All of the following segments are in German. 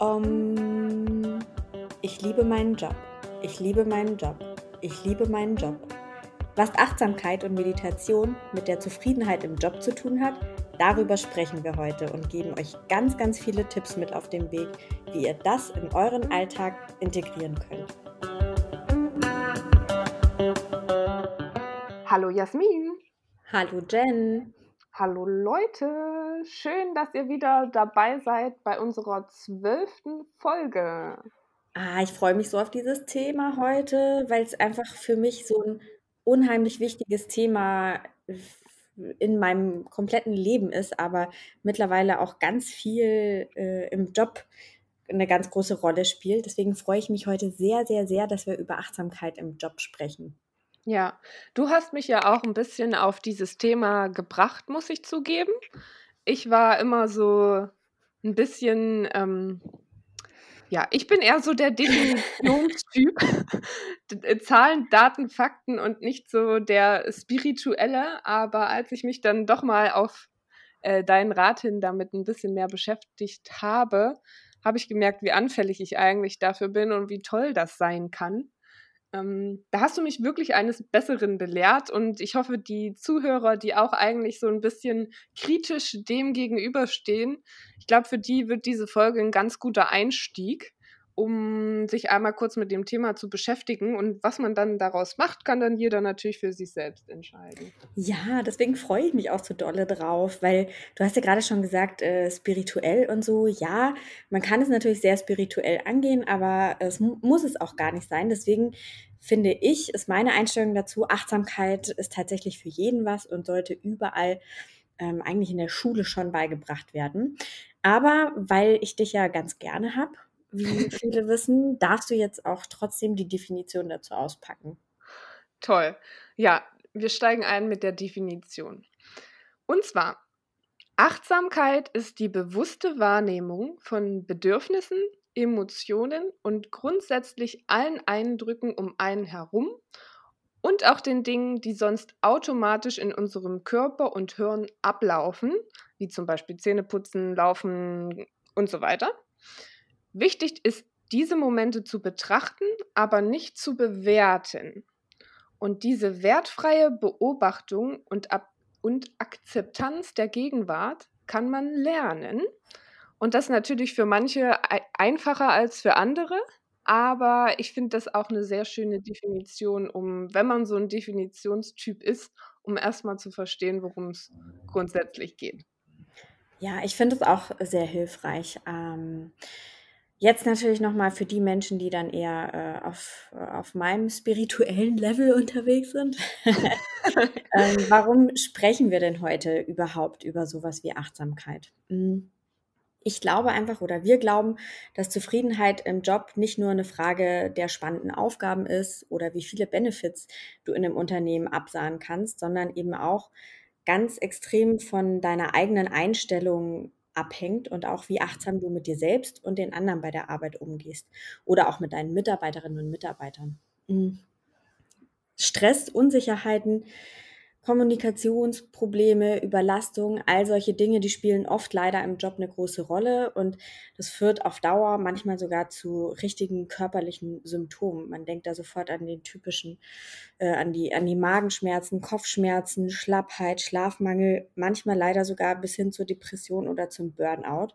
Um, ich liebe meinen Job. Ich liebe meinen Job. Ich liebe meinen Job. Was Achtsamkeit und Meditation mit der Zufriedenheit im Job zu tun hat, darüber sprechen wir heute und geben euch ganz, ganz viele Tipps mit auf den Weg, wie ihr das in euren Alltag integrieren könnt. Hallo Jasmin. Hallo Jen. Hallo Leute. Schön, dass ihr wieder dabei seid bei unserer zwölften Folge. Ah, ich freue mich so auf dieses Thema heute, weil es einfach für mich so ein unheimlich wichtiges Thema in meinem kompletten Leben ist, aber mittlerweile auch ganz viel äh, im Job eine ganz große Rolle spielt. Deswegen freue ich mich heute sehr, sehr, sehr, dass wir über Achtsamkeit im Job sprechen. Ja, du hast mich ja auch ein bisschen auf dieses Thema gebracht, muss ich zugeben. Ich war immer so ein bisschen, ähm, ja, ich bin eher so der Definitionstyp. Zahlen, Daten, Fakten und nicht so der spirituelle. Aber als ich mich dann doch mal auf äh, deinen Rat hin damit ein bisschen mehr beschäftigt habe, habe ich gemerkt, wie anfällig ich eigentlich dafür bin und wie toll das sein kann. Ähm, da hast du mich wirklich eines Besseren belehrt und ich hoffe, die Zuhörer, die auch eigentlich so ein bisschen kritisch dem gegenüberstehen, ich glaube, für die wird diese Folge ein ganz guter Einstieg um sich einmal kurz mit dem Thema zu beschäftigen. Und was man dann daraus macht, kann dann jeder natürlich für sich selbst entscheiden. Ja, deswegen freue ich mich auch so dolle drauf, weil du hast ja gerade schon gesagt, äh, spirituell und so. Ja, man kann es natürlich sehr spirituell angehen, aber es muss es auch gar nicht sein. Deswegen finde ich, ist meine Einstellung dazu, Achtsamkeit ist tatsächlich für jeden was und sollte überall ähm, eigentlich in der Schule schon beigebracht werden. Aber weil ich dich ja ganz gerne habe wie viele wissen, darfst du jetzt auch trotzdem die Definition dazu auspacken. Toll. Ja, wir steigen ein mit der Definition. Und zwar, Achtsamkeit ist die bewusste Wahrnehmung von Bedürfnissen, Emotionen und grundsätzlich allen Eindrücken um einen herum und auch den Dingen, die sonst automatisch in unserem Körper und Hirn ablaufen, wie zum Beispiel Zähneputzen, Laufen und so weiter. Wichtig ist, diese Momente zu betrachten, aber nicht zu bewerten. Und diese wertfreie Beobachtung und, Ab und Akzeptanz der Gegenwart kann man lernen. Und das natürlich für manche einfacher als für andere. Aber ich finde das auch eine sehr schöne Definition, um, wenn man so ein Definitionstyp ist, um erstmal zu verstehen, worum es grundsätzlich geht. Ja, ich finde es auch sehr hilfreich. Ähm Jetzt natürlich nochmal für die Menschen, die dann eher äh, auf, äh, auf meinem spirituellen Level unterwegs sind. ähm, warum sprechen wir denn heute überhaupt über sowas wie Achtsamkeit? Hm. Ich glaube einfach oder wir glauben, dass Zufriedenheit im Job nicht nur eine Frage der spannenden Aufgaben ist oder wie viele Benefits du in einem Unternehmen absahen kannst, sondern eben auch ganz extrem von deiner eigenen Einstellung abhängt und auch wie achtsam du mit dir selbst und den anderen bei der Arbeit umgehst oder auch mit deinen Mitarbeiterinnen und Mitarbeitern. Mhm. Stress, Unsicherheiten, Kommunikationsprobleme, Überlastung, all solche Dinge, die spielen oft leider im Job eine große Rolle und das führt auf Dauer manchmal sogar zu richtigen körperlichen Symptomen. Man denkt da sofort an den typischen, äh, an die, an die Magenschmerzen, Kopfschmerzen, Schlappheit, Schlafmangel, manchmal leider sogar bis hin zur Depression oder zum Burnout.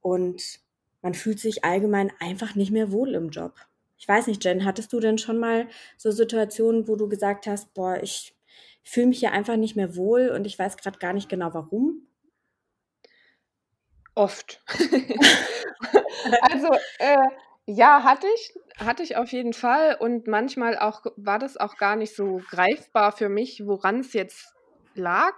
Und man fühlt sich allgemein einfach nicht mehr wohl im Job. Ich weiß nicht, Jen, hattest du denn schon mal so Situationen, wo du gesagt hast, boah, ich fühle mich hier einfach nicht mehr wohl und ich weiß gerade gar nicht genau warum? Oft. also äh, ja, hatte ich, hatte ich auf jeden Fall und manchmal auch war das auch gar nicht so greifbar für mich, woran es jetzt lag,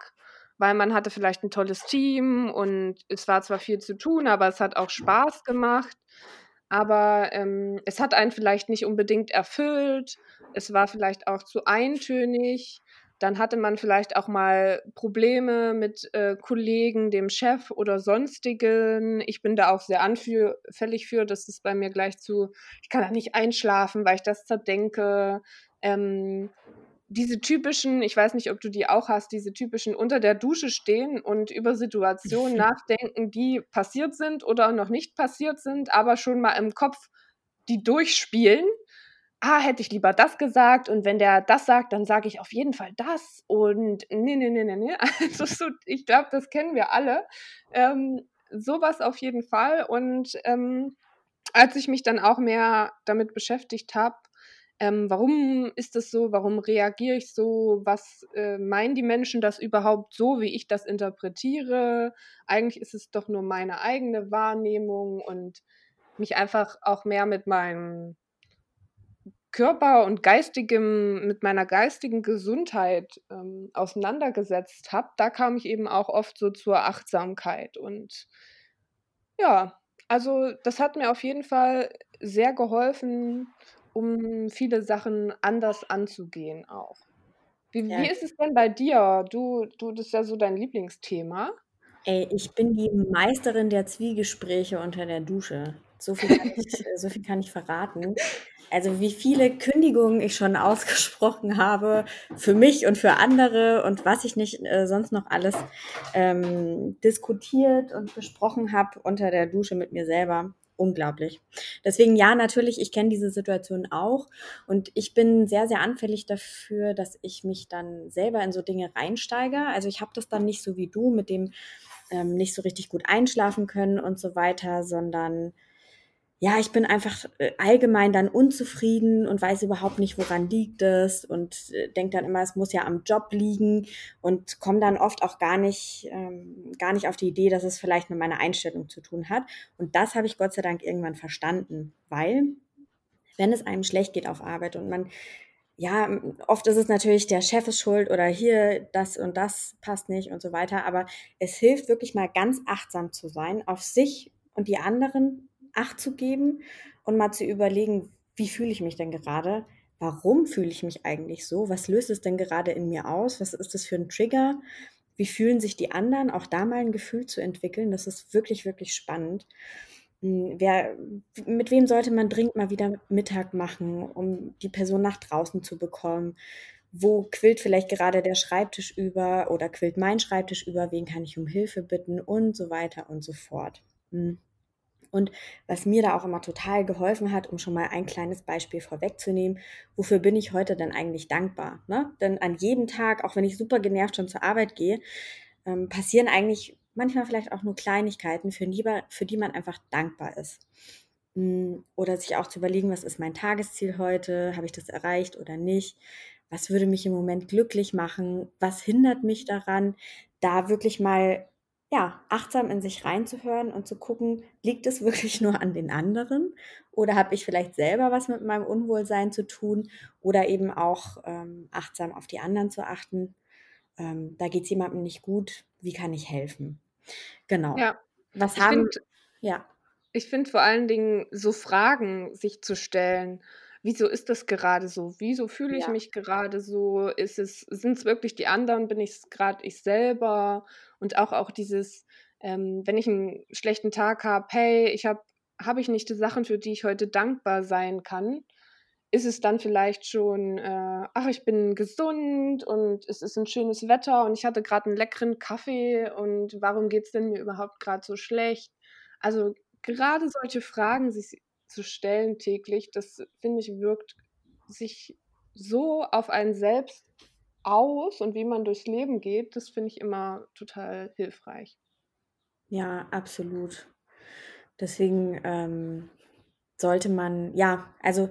weil man hatte vielleicht ein tolles Team und es war zwar viel zu tun, aber es hat auch Spaß gemacht. Aber ähm, es hat einen vielleicht nicht unbedingt erfüllt. Es war vielleicht auch zu eintönig. Dann hatte man vielleicht auch mal Probleme mit äh, Kollegen, dem Chef oder sonstigen. Ich bin da auch sehr anfällig für. Das ist bei mir gleich zu, ich kann da nicht einschlafen, weil ich das zerdenke. Ähm, diese typischen, ich weiß nicht, ob du die auch hast, diese typischen unter der Dusche stehen und über Situationen nachdenken, die passiert sind oder noch nicht passiert sind, aber schon mal im Kopf die durchspielen. Ah, hätte ich lieber das gesagt und wenn der das sagt, dann sage ich auf jeden Fall das und nee, nee, nee, nee, nee. Also so, ich glaube, das kennen wir alle. Ähm, sowas auf jeden Fall und ähm, als ich mich dann auch mehr damit beschäftigt habe, ähm, warum ist das so? Warum reagiere ich so? Was äh, meinen die Menschen das überhaupt so, wie ich das interpretiere? Eigentlich ist es doch nur meine eigene Wahrnehmung und mich einfach auch mehr mit meinem Körper und geistigem, mit meiner geistigen Gesundheit ähm, auseinandergesetzt habe, da kam ich eben auch oft so zur Achtsamkeit. Und ja, also das hat mir auf jeden Fall sehr geholfen, um viele Sachen anders anzugehen auch. Wie, Ja. wie ist es denn bei dir? Du, du, das ist ja so dein Lieblingsthema. Ey, ich bin die Meisterin der Zwiegespräche unter der Dusche. So viel kann ich, so viel kann ich verraten. Also wie viele Kündigungen ich schon ausgesprochen habe für mich und für andere und was ich nicht äh, sonst noch alles ähm, diskutiert und besprochen habe unter der Dusche mit mir selber. Unglaublich. Deswegen ja, natürlich, ich kenne diese Situation auch und ich bin sehr, sehr anfällig dafür, dass ich mich dann selber in so Dinge reinsteige. Also ich habe das dann nicht so wie du mit dem ähm, nicht so richtig gut einschlafen können und so weiter, sondern ja, ich bin einfach äh, allgemein dann unzufrieden und weiß überhaupt nicht, woran liegt es und äh, denke dann immer, es muss ja am Job liegen und komme dann oft auch gar nicht, ähm, gar nicht auf die Idee, dass es vielleicht mit meiner Einstellung zu tun hat. Und das habe ich Gott sei Dank irgendwann verstanden, weil wenn es einem schlecht geht auf Arbeit und man ja, oft ist es natürlich, der Chef ist schuld oder hier das und das passt nicht und so weiter. Aber es hilft wirklich mal ganz achtsam zu sein, auf sich und die anderen Acht zu geben und mal zu überlegen, wie fühle ich mich denn gerade? Warum fühle ich mich eigentlich so? Was löst es denn gerade in mir aus? Was ist das für ein Trigger? Wie fühlen sich die anderen? Auch da mal ein Gefühl zu entwickeln, das ist wirklich, wirklich spannend. Hm, wer, mit wem sollte man dringend mal wieder Mittag machen, um die Person nach draußen zu bekommen? Wo quillt vielleicht gerade der Schreibtisch über oder quillt mein Schreibtisch über? Wen kann ich um Hilfe bitten? Und so weiter und so fort. Hm. Und was mir da auch immer total geholfen hat, um schon mal ein kleines Beispiel vorwegzunehmen, wofür bin ich heute denn eigentlich dankbar? Ne? Denn an jedem Tag, auch wenn ich super genervt schon zur Arbeit gehe, ähm, passieren eigentlich manchmal vielleicht auch nur Kleinigkeiten, für die, für die man einfach dankbar ist. Hm, oder sich auch zu überlegen, was ist mein Tagesziel heute? Habe ich das erreicht oder nicht? Was würde mich im Moment glücklich machen? Was hindert mich daran, da wirklich mal ja, achtsam in sich reinzuhören und zu gucken, liegt es wirklich nur an den anderen oder habe ich vielleicht selber was mit meinem Unwohlsein zu tun oder eben auch ähm, achtsam auf die anderen zu achten. Ähm, da geht es jemandem nicht gut, wie kann ich helfen? Genau. Ja, Was ich haben, finde ja, ich find vor allen Dingen so Fragen sich zu stellen. Wieso ist das gerade so? Wieso fühle ich ja, mich gerade so? Ist es, sind es wirklich die anderen? Bin ich es gerade ich selber? Und auch, auch dieses, ähm, wenn ich einen schlechten Tag habe, hey, ich habe habe ich nicht die Sachen, für die ich heute dankbar sein kann? Ist es dann vielleicht schon, äh, ach, ich bin gesund und es ist ein schönes Wetter und ich hatte gerade einen leckeren Kaffee und warum geht es denn mir überhaupt gerade so schlecht? Also gerade solche Fragen sich zu stellen täglich, das finde ich, wirkt sich so auf einen selbst aus und wie man durchs Leben geht, das finde ich immer total hilfreich. ja, absolut. Deswegen ähm, sollte man, ja, also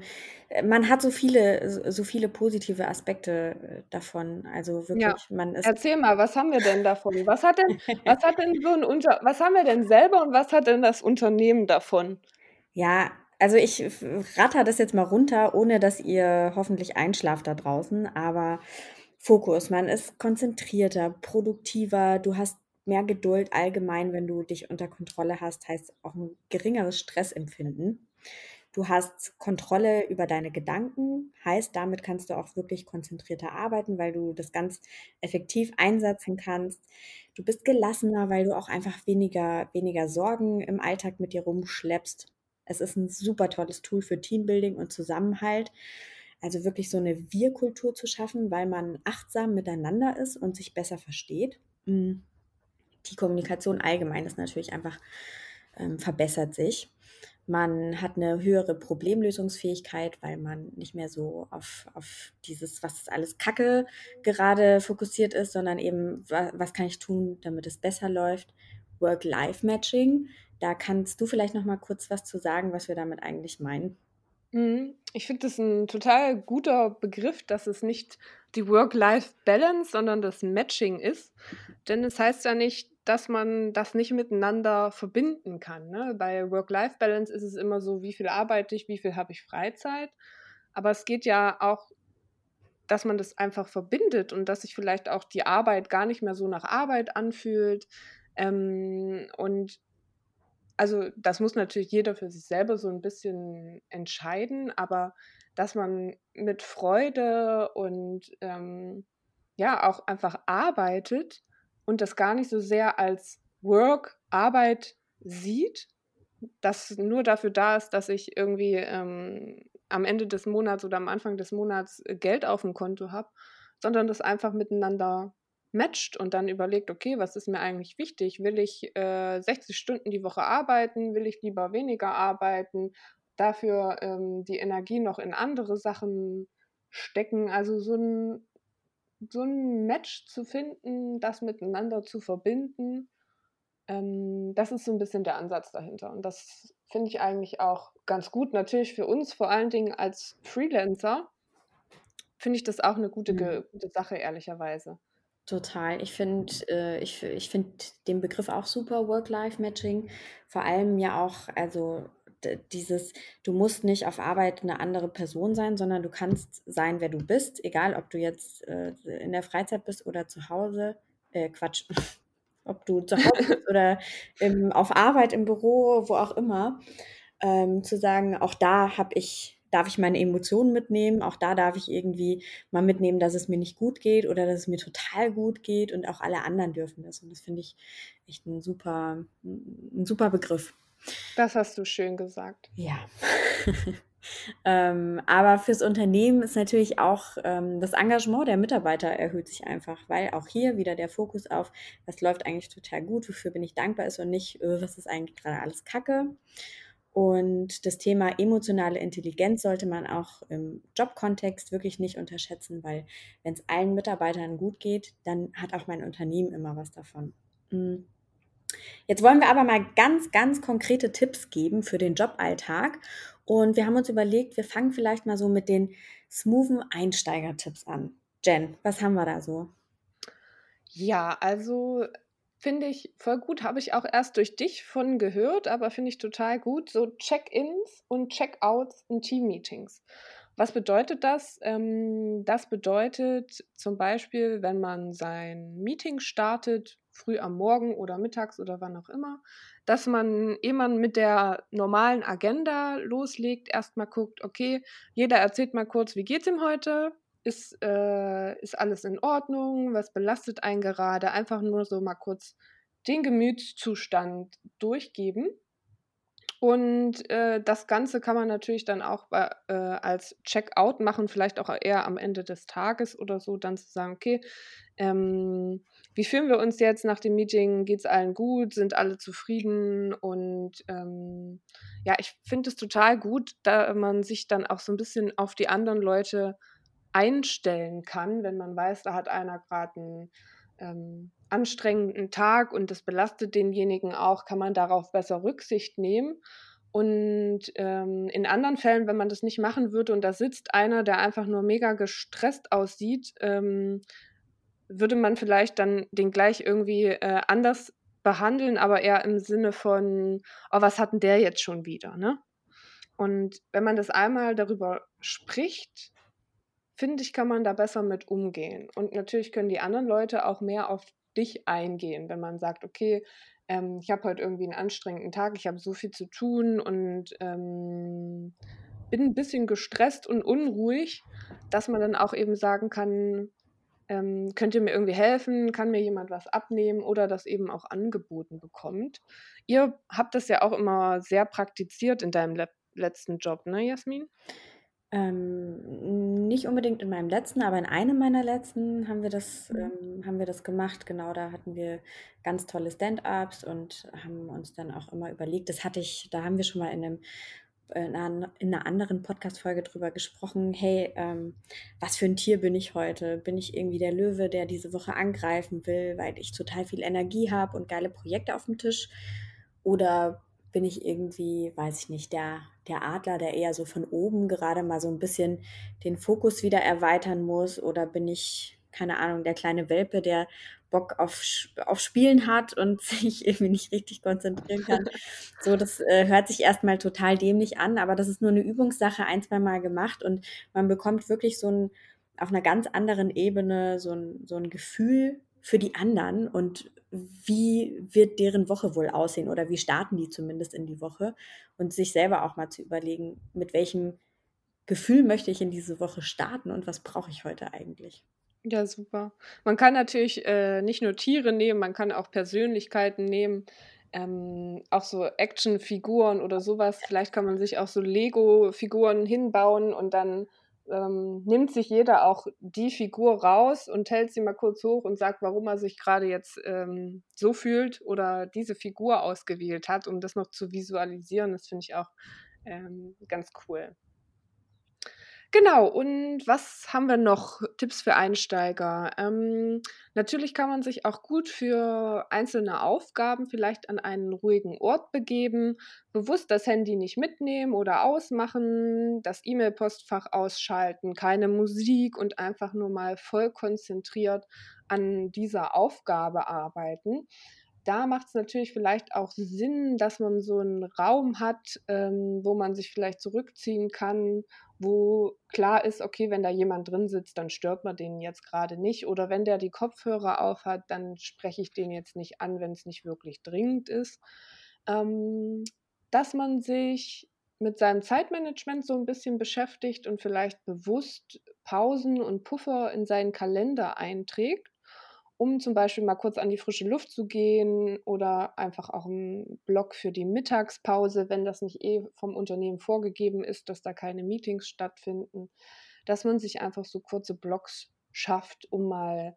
äh, man hat so viele, so viele positive Aspekte äh, davon. Also Ja, wirklich, man ist erzähl mal, was haben wir denn davon? Was hat denn, was hat denn so ein Unter, was haben wir denn selber und was hat denn das Unternehmen davon? Ja, also ich ratter das jetzt mal runter, ohne dass ihr hoffentlich einschlaft da draußen, aber Fokus, man ist konzentrierter, produktiver, du hast mehr Geduld allgemein, wenn du dich unter Kontrolle hast, heißt auch ein geringeres Stressempfinden. Du hast Kontrolle über deine Gedanken, heißt, damit kannst du auch wirklich konzentrierter arbeiten, weil du das ganz effektiv einsetzen kannst. Du bist gelassener, weil du auch einfach weniger weniger Sorgen im Alltag mit dir rumschleppst. Es ist ein super tolles Tool für Teambuilding und Zusammenhalt. also wirklich so eine Wir-Kultur zu schaffen, weil man achtsam miteinander ist und sich besser versteht. Mm. Die Kommunikation allgemein ist natürlich einfach ähm, verbessert sich. Man hat eine höhere Problemlösungsfähigkeit, weil man nicht mehr so auf, auf dieses, was ist alles Kacke gerade fokussiert ist, sondern eben, was, was kann ich tun, damit es besser läuft. Work-Life-Matching. Da kannst du vielleicht noch mal kurz was zu sagen, was wir damit eigentlich meinen. Mhm. Ich finde das ein total guter Begriff, dass es nicht die Work-Life-Balance, sondern das Matching ist. Denn es heißt ja nicht, dass man das nicht miteinander verbinden kann. Ne? Bei Work-Life-Balance ist es immer so, wie viel arbeite ich, wie viel habe ich Freizeit. Aber es geht ja auch, dass man das einfach verbindet und dass sich vielleicht auch die Arbeit gar nicht mehr so nach Arbeit anfühlt. Ähm, und also das muss natürlich jeder für sich selber so ein bisschen entscheiden, aber dass man mit Freude und ähm, ja auch einfach arbeitet und das gar nicht so sehr als Work, Arbeit sieht, das nur dafür da ist, dass ich irgendwie ähm, am Ende des Monats oder am Anfang des Monats äh, Geld auf dem Konto habe, sondern das einfach miteinander matcht und dann überlegt, okay, was ist mir eigentlich wichtig? Will ich äh, 60 Stunden die Woche arbeiten? Will ich lieber weniger arbeiten? Dafür ähm, die Energie noch in andere Sachen stecken. Also so ein so ein Match zu finden, das miteinander zu verbinden, ähm, das ist so ein bisschen der Ansatz dahinter. Und das finde ich eigentlich auch ganz gut. Natürlich für uns, vor allen Dingen als Freelancer, finde ich das auch eine gute, mhm. gute Sache, ehrlicherweise. Total. Ich finde äh, ich, ich find den Begriff auch super, Work-Life-Matching. Vor allem ja auch, also dieses, du musst nicht auf Arbeit eine andere Person sein, sondern du kannst sein, wer du bist, egal ob du jetzt äh, in der Freizeit bist oder zu Hause. Äh, Quatsch. ob du zu Hause bist oder im, auf Arbeit, im Büro, wo auch immer. Ähm, zu sagen, auch da habe ich, darf ich meine Emotionen mitnehmen, auch da darf ich irgendwie mal mitnehmen, dass es mir nicht gut geht oder dass es mir total gut geht und auch alle anderen dürfen das. Und das finde ich echt ein super, ein super Begriff. Das hast du schön gesagt. Ja. ähm, aber fürs Unternehmen ist natürlich auch ähm, das Engagement der Mitarbeiter erhöht sich einfach, weil auch hier wieder der Fokus auf, was läuft eigentlich total gut, wofür bin ich dankbar ist und nicht, öh, was ist eigentlich gerade alles Kacke. Und das Thema emotionale Intelligenz sollte man auch im Jobkontext wirklich nicht unterschätzen, weil wenn es allen Mitarbeitern gut geht, dann hat auch mein Unternehmen immer was davon. Mhm. Jetzt wollen wir aber mal ganz, ganz konkrete Tipps geben für den Joballtag. Und wir haben uns überlegt, wir fangen vielleicht mal so mit den smoothen Einsteiger-Tipps an. Jen, was haben wir da so? Ja, also finde ich voll gut. Habe ich auch erst durch dich von gehört, aber finde ich total gut. So Check-ins und Check-outs in Team-Meetings. Was bedeutet das? Ähm, das bedeutet zum Beispiel, wenn man sein Meeting startet, früh am Morgen oder mittags oder wann auch immer, dass man, ehe man mit der normalen Agenda loslegt, erstmal guckt, okay, jeder erzählt mal kurz, wie geht's ihm heute? Ist, äh, ist alles in Ordnung? Was belastet einen gerade? Einfach nur so mal kurz den Gemütszustand durchgeben. Und äh, das Ganze kann man natürlich dann auch äh, als Checkout machen, vielleicht auch eher am Ende des Tages oder so, dann zu sagen, okay, ähm, wie fühlen wir uns jetzt nach dem Meeting? Geht es allen gut? Sind alle zufrieden? Und ähm, ja, ich finde es total gut, da man sich dann auch so ein bisschen auf die anderen Leute einstellen kann, wenn man weiß, da hat einer gerade einen ähm, anstrengenden Tag und das belastet denjenigen auch, kann man darauf besser Rücksicht nehmen. Und ähm, in anderen Fällen, wenn man das nicht machen würde und da sitzt einer, der einfach nur mega gestresst aussieht, ähm, würde man vielleicht dann den gleich irgendwie äh, anders behandeln, aber eher im Sinne von, oh, was hat denn der jetzt schon wieder, ne? Und wenn man das einmal darüber spricht, finde ich, kann man da besser mit umgehen. Und natürlich können die anderen Leute auch mehr auf dich eingehen, wenn man sagt, okay, ähm, ich habe heute irgendwie einen anstrengenden Tag, ich habe so viel zu tun und ähm, bin ein bisschen gestresst und unruhig, dass man dann auch eben sagen kann, ähm, könnt ihr mir irgendwie helfen, kann mir jemand was abnehmen oder das eben auch angeboten bekommt. Ihr habt das ja auch immer sehr praktiziert in deinem le letzten Job, ne, Jasmin? Ähm, nicht unbedingt in meinem letzten, aber in einem meiner letzten haben wir das, Mhm. ähm, haben wir das gemacht. Genau, da hatten wir ganz tolle Stand-ups und haben uns dann auch immer überlegt, das hatte ich, da haben wir schon mal in einem in einer, in einer anderen Podcast-Folge drüber gesprochen, hey, ähm, was für ein Tier bin ich heute? Bin ich irgendwie der Löwe, der diese Woche angreifen will, weil ich total viel Energie habe und geile Projekte auf dem Tisch? Oder bin ich irgendwie, weiß ich nicht, der, der Adler, der eher so von oben gerade mal so ein bisschen den Fokus wieder erweitern muss? Oder bin ich, keine Ahnung, der kleine Welpe, der Bock auf, auf Spielen hat und sich irgendwie nicht richtig konzentrieren kann. So, das äh, hört sich erstmal total dämlich an, aber das ist nur eine Übungssache, ein, zwei Mal gemacht und man bekommt wirklich so ein, auf einer ganz anderen Ebene so ein, so ein Gefühl für die anderen und wie wird deren Woche wohl aussehen oder wie starten die zumindest in die Woche und sich selber auch mal zu überlegen, mit welchem Gefühl möchte ich in diese Woche starten und was brauche ich heute eigentlich. Ja, super. Man kann natürlich äh, nicht nur Tiere nehmen, man kann auch Persönlichkeiten nehmen, ähm, auch so Actionfiguren oder sowas. Vielleicht kann man sich auch so Lego-Figuren hinbauen und dann ähm, nimmt sich jeder auch die Figur raus und hält sie mal kurz hoch und sagt, warum er sich gerade jetzt ähm, so fühlt oder diese Figur ausgewählt hat, um das noch zu visualisieren. Das finde ich auch ähm, ganz cool. Genau, und was haben wir noch? Tipps für Einsteiger. Ähm, natürlich kann man sich auch gut für einzelne Aufgaben vielleicht an einen ruhigen Ort begeben, bewusst das Handy nicht mitnehmen oder ausmachen, das E-Mail-Postfach ausschalten, keine Musik und einfach nur mal voll konzentriert an dieser Aufgabe arbeiten da macht es natürlich vielleicht auch Sinn, dass man so einen Raum hat, ähm, wo man sich vielleicht zurückziehen kann, wo klar ist, okay, wenn da jemand drin sitzt, dann stört man den jetzt gerade nicht. Oder wenn der die Kopfhörer aufhat, dann spreche ich den jetzt nicht an, wenn es nicht wirklich dringend ist. Ähm, dass man sich mit seinem Zeitmanagement so ein bisschen beschäftigt und vielleicht bewusst Pausen und Puffer in seinen Kalender einträgt um zum Beispiel mal kurz an die frische Luft zu gehen oder einfach auch einen Block für die Mittagspause, wenn das nicht eh vom Unternehmen vorgegeben ist, dass da keine Meetings stattfinden, dass man sich einfach so kurze Blocks schafft, um mal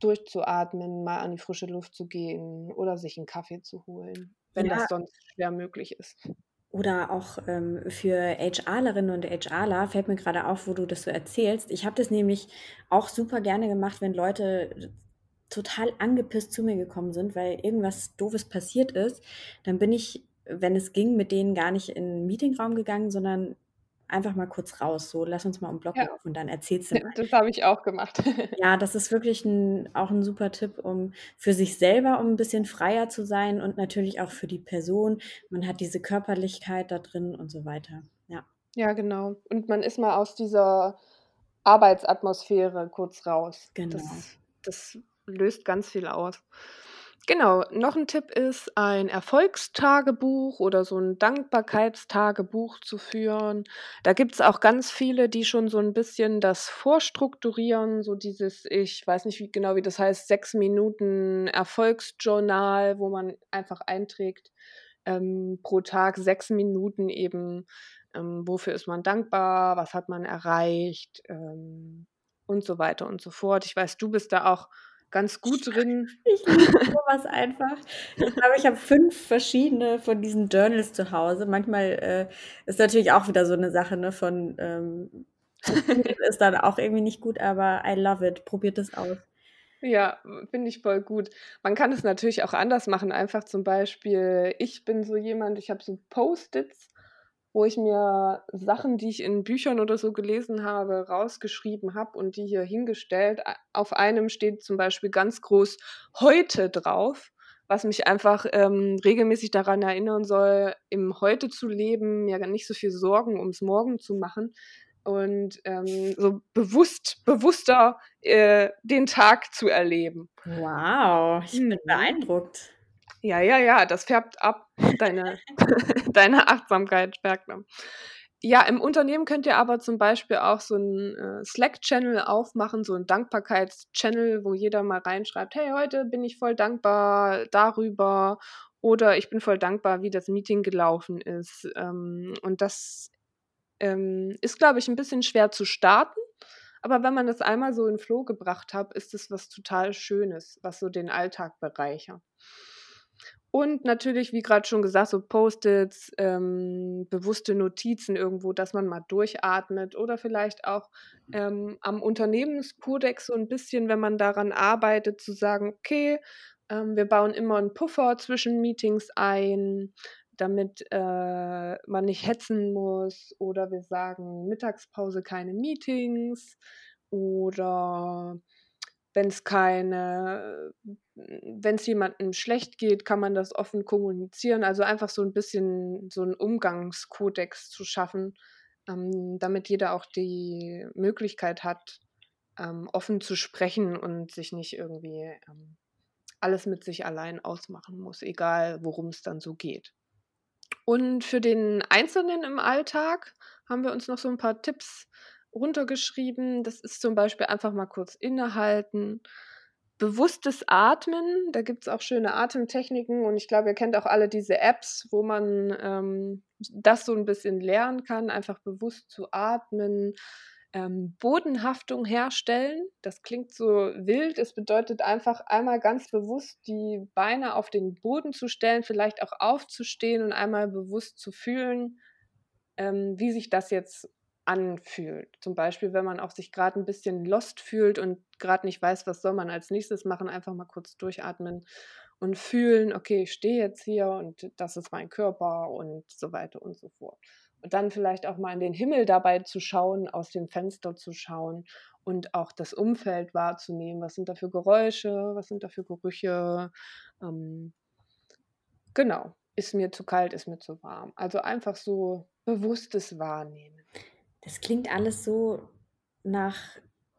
durchzuatmen, mal an die frische Luft zu gehen oder sich einen Kaffee zu holen, wenn ja. das sonst schwer möglich ist. Oder auch ähm, für HRlerinnen und HRler fällt mir gerade auf, wo du das so erzählst. Ich habe das nämlich auch super gerne gemacht, wenn Leute total angepisst zu mir gekommen sind, weil irgendwas Doofes passiert ist, dann bin ich, wenn es ging, mit denen gar nicht in den Meetingraum gegangen, sondern einfach mal kurz raus. So, lass uns mal um Block ja. laufen und dann erzählst du mal. Das habe ich auch gemacht. ja, das ist wirklich ein, auch ein super Tipp, um für sich selber, um ein bisschen freier zu sein und natürlich auch für die Person. Man hat diese Körperlichkeit da drin und so weiter. Ja. Ja, genau. Und man ist mal aus dieser Arbeitsatmosphäre kurz raus. Genau. Das, das löst ganz viel aus. Genau, noch ein Tipp ist, ein Erfolgstagebuch oder so ein Dankbarkeitstagebuch zu führen. Da gibt es auch ganz viele, die schon so ein bisschen das vorstrukturieren, so dieses, ich weiß nicht wie genau, wie das heißt, sechs Minuten Erfolgsjournal, wo man einfach einträgt, ähm, pro Tag sechs Minuten eben, ähm, wofür ist man dankbar, was hat man erreicht ähm, und so weiter und so fort. Ich weiß, du bist da auch ganz gut drin. Ich liebe sowas einfach. Ich glaube, ich habe fünf verschiedene von diesen Journals zu Hause. Manchmal äh, ist natürlich auch wieder so eine Sache ne, von ähm, ist dann auch irgendwie nicht gut, aber I love it. Probiert es aus. Ja, finde ich voll gut. Man kann es natürlich auch anders machen. Einfach zum Beispiel, ich bin so jemand, ich habe so Post-its wo ich mir Sachen, die ich in Büchern oder so gelesen habe, rausgeschrieben habe und die hier hingestellt. Auf einem steht zum Beispiel ganz groß heute drauf, was mich einfach ähm, regelmäßig daran erinnern soll, im Heute zu leben, mir nicht so viel Sorgen ums Morgen zu machen und ähm, so bewusst, bewusster äh, den Tag zu erleben. Wow, ich bin mhm. beeindruckt. Ja, ja, ja, das färbt ab, deine, deine Achtsamkeit färbt ab. Ja, im Unternehmen könnt ihr aber zum Beispiel auch so einen äh, Slack-Channel aufmachen, so einen Dankbarkeits-Channel, wo jeder mal reinschreibt, hey, heute bin ich voll dankbar darüber oder ich bin voll dankbar, wie das Meeting gelaufen ist. Ähm, und das ähm, ist, glaube ich, ein bisschen schwer zu starten. Aber wenn man das einmal so in Flow gebracht hat, ist es was total Schönes, was so den Alltag bereichert. Und natürlich, wie gerade schon gesagt, so Post-its, ähm, bewusste Notizen irgendwo, dass man mal durchatmet oder vielleicht auch ähm, am Unternehmenskodex so ein bisschen, wenn man daran arbeitet, zu sagen, okay, ähm, wir bauen immer einen Puffer zwischen Meetings ein, damit äh, man nicht hetzen muss. Oder wir sagen Mittagspause keine Meetings. Oder wenn es keine, wenn es jemandem schlecht geht, kann man das offen kommunizieren. Also einfach so ein bisschen so einen Umgangskodex zu schaffen, ähm, damit jeder auch die Möglichkeit hat, ähm, offen zu sprechen und sich nicht irgendwie ähm, alles mit sich allein ausmachen muss, egal worum es dann so geht. Und für den Einzelnen im Alltag haben wir uns noch so ein paar Tipps runtergeschrieben. Das ist zum Beispiel einfach mal kurz innehalten. Bewusstes Atmen, da gibt es auch schöne Atemtechniken und ich glaube, ihr kennt auch alle diese Apps, wo man ähm, das so ein bisschen lernen kann, einfach bewusst zu atmen, ähm, Bodenhaftung herstellen. Das klingt so wild. Es bedeutet einfach einmal ganz bewusst die Beine auf den Boden zu stellen, vielleicht auch aufzustehen und einmal bewusst zu fühlen, ähm, wie sich das jetzt anfühlt. Zum Beispiel, wenn man auch sich gerade ein bisschen lost fühlt und gerade nicht weiß, was soll man als nächstes machen, einfach mal kurz durchatmen und fühlen, okay, ich stehe jetzt hier und das ist mein Körper und so weiter und so fort. Und dann vielleicht auch mal in den Himmel dabei zu schauen, aus dem Fenster zu schauen und auch das Umfeld wahrzunehmen. Was sind da für Geräusche, was sind da für Gerüche? Ähm, genau, ist mir zu kalt, ist mir zu warm. Also einfach so bewusstes Wahrnehmen. Das klingt alles so nach,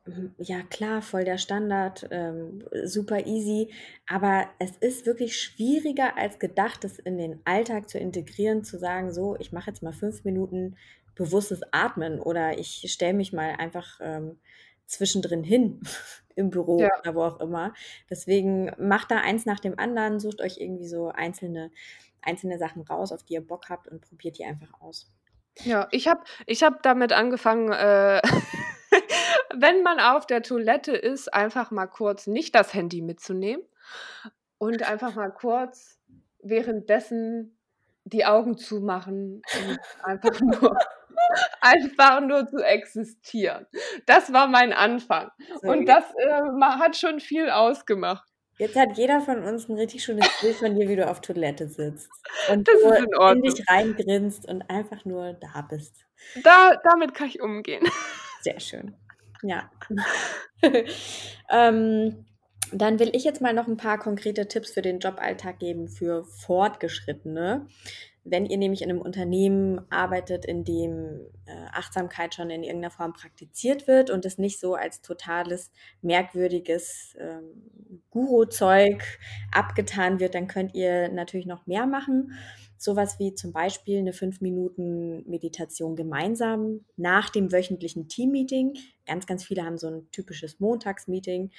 hm, ja klar, voll der Standard, ähm, super easy, aber es ist wirklich schwieriger als gedacht, das in den Alltag zu integrieren, zu sagen, so, ich mache jetzt mal fünf Minuten bewusstes Atmen oder ich stelle mich mal einfach ähm, zwischendrin hin im Büro Ja. oder wo auch immer. Deswegen macht da eins nach dem anderen, sucht euch irgendwie so einzelne, einzelne Sachen raus, auf die ihr Bock habt und probiert die einfach aus. Ja, ich habe ich hab damit angefangen, äh, wenn man auf der Toilette ist, einfach mal kurz nicht das Handy mitzunehmen und einfach mal kurz währenddessen die Augen zumachen und einfach nur, einfach nur zu existieren. Das war mein Anfang. Und das äh, hat schon viel ausgemacht. Jetzt hat jeder von uns ein richtig schönes Bild von dir, wie du auf Toilette sitzt und Das ist in in dich reingrinst und einfach nur da bist. Da, damit kann ich umgehen. Sehr schön. Ja. ähm, dann will ich jetzt mal noch ein paar konkrete Tipps für den Joballtag geben für Fortgeschrittene. Wenn ihr nämlich in einem Unternehmen arbeitet, in dem äh, Achtsamkeit schon in irgendeiner Form praktiziert wird und es nicht so als totales, merkwürdiges ähm, Guru-Zeug abgetan wird, dann könnt ihr natürlich noch mehr machen. Sowas wie zum Beispiel eine 5-Minuten-Meditation gemeinsam nach dem wöchentlichen Teammeeting. Ganz, ganz viele haben so ein typisches Montagsmeeting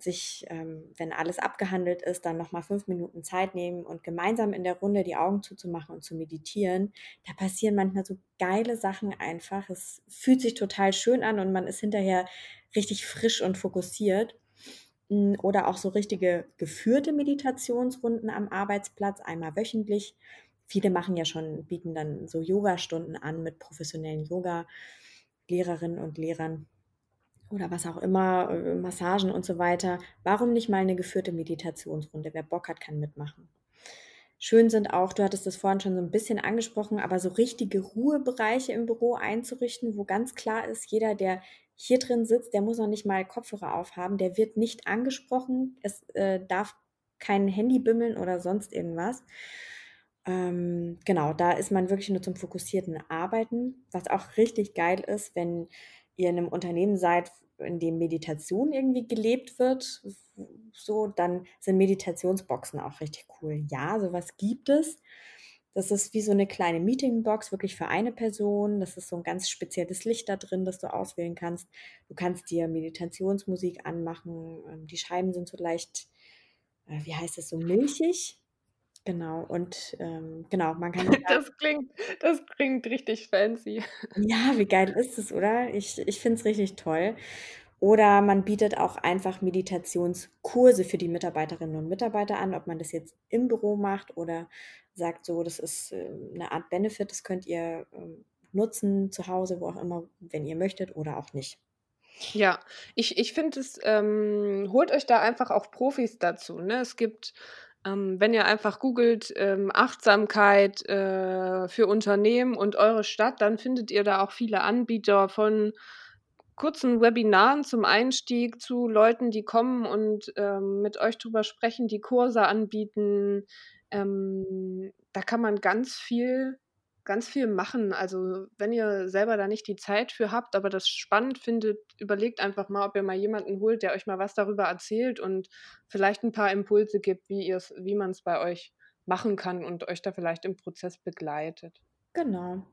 sich, ähm, wenn alles abgehandelt ist, dann nochmal fünf Minuten Zeit nehmen und gemeinsam in der Runde die Augen zuzumachen und zu meditieren. Da passieren manchmal so geile Sachen einfach. Es fühlt sich total schön an und man ist hinterher richtig frisch und fokussiert. Mm, oder auch so richtige geführte Meditationsrunden am Arbeitsplatz, einmal wöchentlich. Viele machen ja schon, bieten dann so Yoga-Stunden an mit professionellen Yoga-Lehrerinnen und Lehrern oder was auch immer, äh, Massagen und so weiter. Warum nicht mal eine geführte Meditationsrunde? Wer Bock hat, kann mitmachen. Schön sind auch, du hattest das vorhin schon so ein bisschen angesprochen, aber so richtige Ruhebereiche im Büro einzurichten, wo ganz klar ist, jeder, der hier drin sitzt, der muss noch nicht mal Kopfhörer aufhaben, der wird nicht angesprochen, es äh, darf kein Handy bimmeln oder sonst irgendwas. Ähm, genau, da ist man wirklich nur zum fokussierten Arbeiten, was auch richtig geil ist, wenn ihr in einem Unternehmen seid, in dem Meditation irgendwie gelebt wird, so, dann sind Meditationsboxen auch richtig cool. Ja, sowas gibt es. Das ist wie so eine kleine Meetingbox, wirklich für eine Person. Das ist so ein ganz spezielles Licht da drin, das du auswählen kannst. Du kannst dir Meditationsmusik anmachen. Ähm, Die Scheiben sind so leicht, äh, wie heißt es, so milchig. Genau und, ähm, genau, man kann Das klingt das klingt richtig fancy. Ja, wie geil ist es, oder? Ich ich finde es richtig toll. Oder man bietet auch einfach Meditationskurse für die Mitarbeiterinnen und Mitarbeiter an, ob man das jetzt im Büro macht oder sagt so, das ist, äh, 'ne Art Benefit, das könnt ihr, ähm, nutzen zu Hause, wo auch immer, wenn ihr möchtet oder auch nicht. Ja, ich ich finde es ähm, holt euch da einfach auch Profis dazu, ne? Es gibt, ähm, wenn ihr einfach googelt, ähm, Achtsamkeit, äh, für Unternehmen und eure Stadt, dann findet ihr da auch viele Anbieter von kurzen Webinaren zum Einstieg zu Leuten, die kommen und, ähm, mit euch drüber sprechen, die Kurse anbieten. Ähm, da kann man ganz viel ganz viel machen. Also, wenn ihr selber da nicht die Zeit für habt, aber das spannend findet, überlegt einfach mal, ob ihr mal jemanden holt, der euch mal was darüber erzählt und vielleicht ein paar Impulse gibt, wie ihr's wie man's bei euch machen kann und euch da vielleicht im Prozess begleitet. Genau.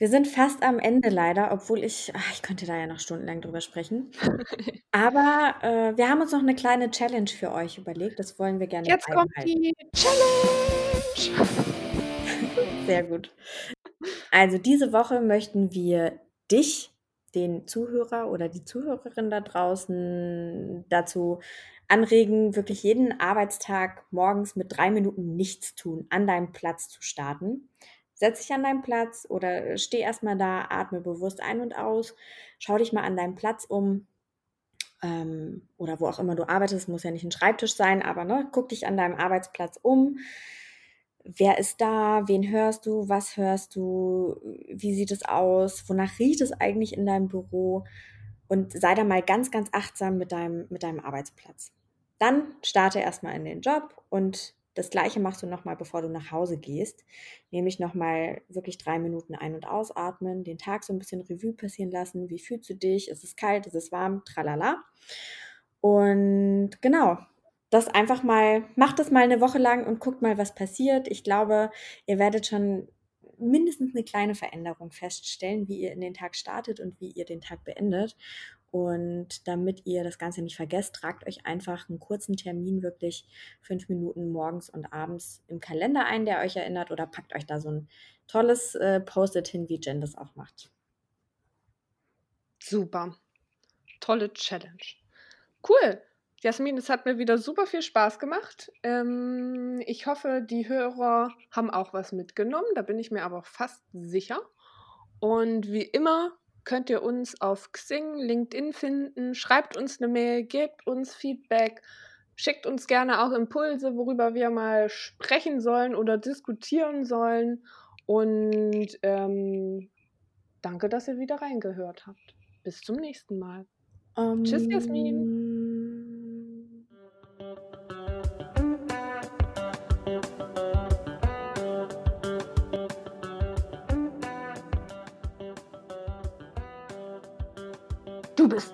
Wir sind fast am Ende leider, obwohl ich ach, ich könnte da ja noch stundenlang drüber sprechen. Aber, äh, wir haben uns noch 'ne kleine Challenge für euch überlegt. Das wollen wir gerne Jetzt kommt die Challenge. Sehr gut. Also, diese Woche möchten wir dich, den Zuhörer oder die Zuhörerin da draußen, dazu anregen, wirklich jeden Arbeitstag morgens mit 3 Minuten Nichtstun an deinem Platz zu starten. Setz dich an deinen Platz oder steh erst mal da, atme bewusst ein und aus. Schau dich mal an deinem Platz um, ähm, oder wo auch immer du arbeitest, muss ja nicht 'n Schreibtisch sein, aber, ne, guck dich an deinem Arbeitsplatz um. Wer ist da? Wen hörst du? Was hörst du? Wie sieht es aus? Wonach riecht es eigentlich in deinem Büro? Und sei da mal ganz, ganz achtsam mit deinem mit deinem Arbeitsplatz. Dann starte erst mal in den Job und das Gleiche machst du noch mal, bevor du nach Hause gehst, nämlich noch mal wirklich 3 Minuten ein und ausatmen, den Tag so 'n bisschen Revue passieren lassen. Wie fühlst du dich? Ist es kalt? Ist es warm? Tralala. Und genau, das einfach mal macht das mal 'ne Woche lang und guckt mal, was passiert. Ich glaube, ihr werdet schon mindestens 'ne kleine Veränderung feststellen, wie ihr in den Tag startet und wie ihr den Tag beendet. Und damit ihr das Ganze nicht vergesst, tragt euch einfach 'n kurzen Termin, wirklich 5 Minuten morgens und abends im Kalender ein, der euch erinnert oder packt euch da so 'n tolles, äh, Post-it hin, wie Jen das auch macht. Super. Tolle Challenge. Cool. Jasmin, es hat mir wieder super viel Spaß gemacht. Ähm, ich hoffe, die Hörer haben auch was mitgenommen, da bin ich mir aber fast sicher. Und wie immer könnt ihr uns auf Xing, LinkedIn finden. Schreibt uns 'ne Mail, gebt uns Feedback, schickt uns gerne auch Impulse, worüber wir mal sprechen sollen oder diskutieren sollen. Und, ähm, danke, dass ihr wieder reingehört habt. Bis zum nächsten Mal. Tschüss, Jasmin.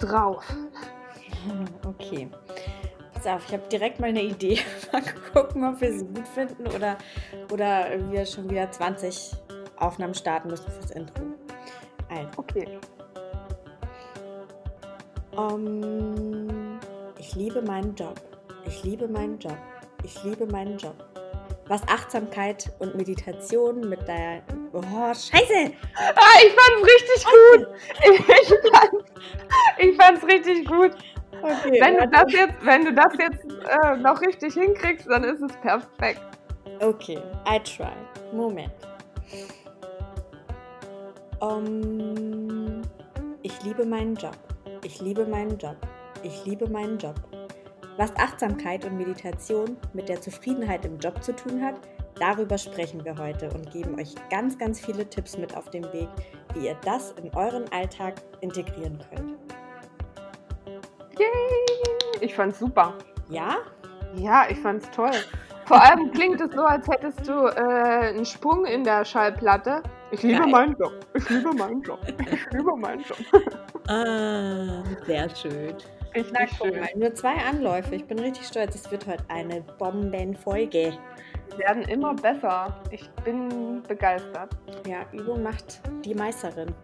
Drauf. Okay. Pass auf, ich habe direkt mal 'ne Idee. Mal gucken, ob wir sie gut finden oder oder wir schon wieder 20 Aufnahmen starten müssen fürs Intro. Also Okay. Ähm, ich liebe meinen Job. Ich liebe meinen Job. Ich liebe meinen Job. Was Achtsamkeit und Meditation mit der oh, Scheiße! Ah, ich fand's richtig gut. Ich fand's ich fand's richtig gut. Okay, Wenn du das jetzt wenn du das jetzt, äh, noch richtig hinkriegst, dann ist es perfekt. Okay, I try. Moment. Ähm, ich liebe meinen Job. Ich liebe meinen Job. Ich liebe meinen Job. Was Achtsamkeit und Meditation mit der Zufriedenheit im Job zu tun hat, darüber sprechen wir heute und geben euch ganz, ganz viele Tipps mit auf den Weg, wie ihr das in euren Alltag integrieren könnt. Yay! Ich fand's super. Ja? Ja, ich fand's toll. Vor allem klingt es so, als hättest du, äh, 'n Sprung in der Schallplatte. Ich liebe Geil. meinen Job. Ich liebe meinen Job. Ich liebe meinen Job. Ah, sehr schön. Richtig Na, guck schön. mal, nur 2 Anläufe. Ich bin richtig stolz. Es wird heute eine Bombenfolge. Werden immer besser. Ich bin begeistert. Ja, Übung macht die Meisterin.